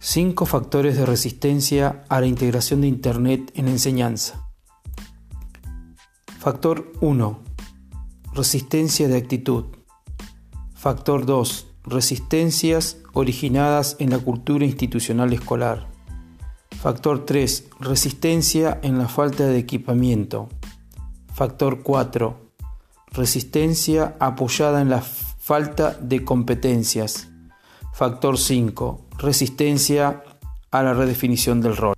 Cinco factores de resistencia a la integración de Internet en enseñanza. Factor 1. Resistencia de actitud. Factor 2. Resistencias originadas en la cultura institucional escolar. Factor 3. Resistencia en la falta de equipamiento. Factor 4. Resistencia apoyada en la falta de competencias. Factor 5. Resistencia a la redefinición del rol.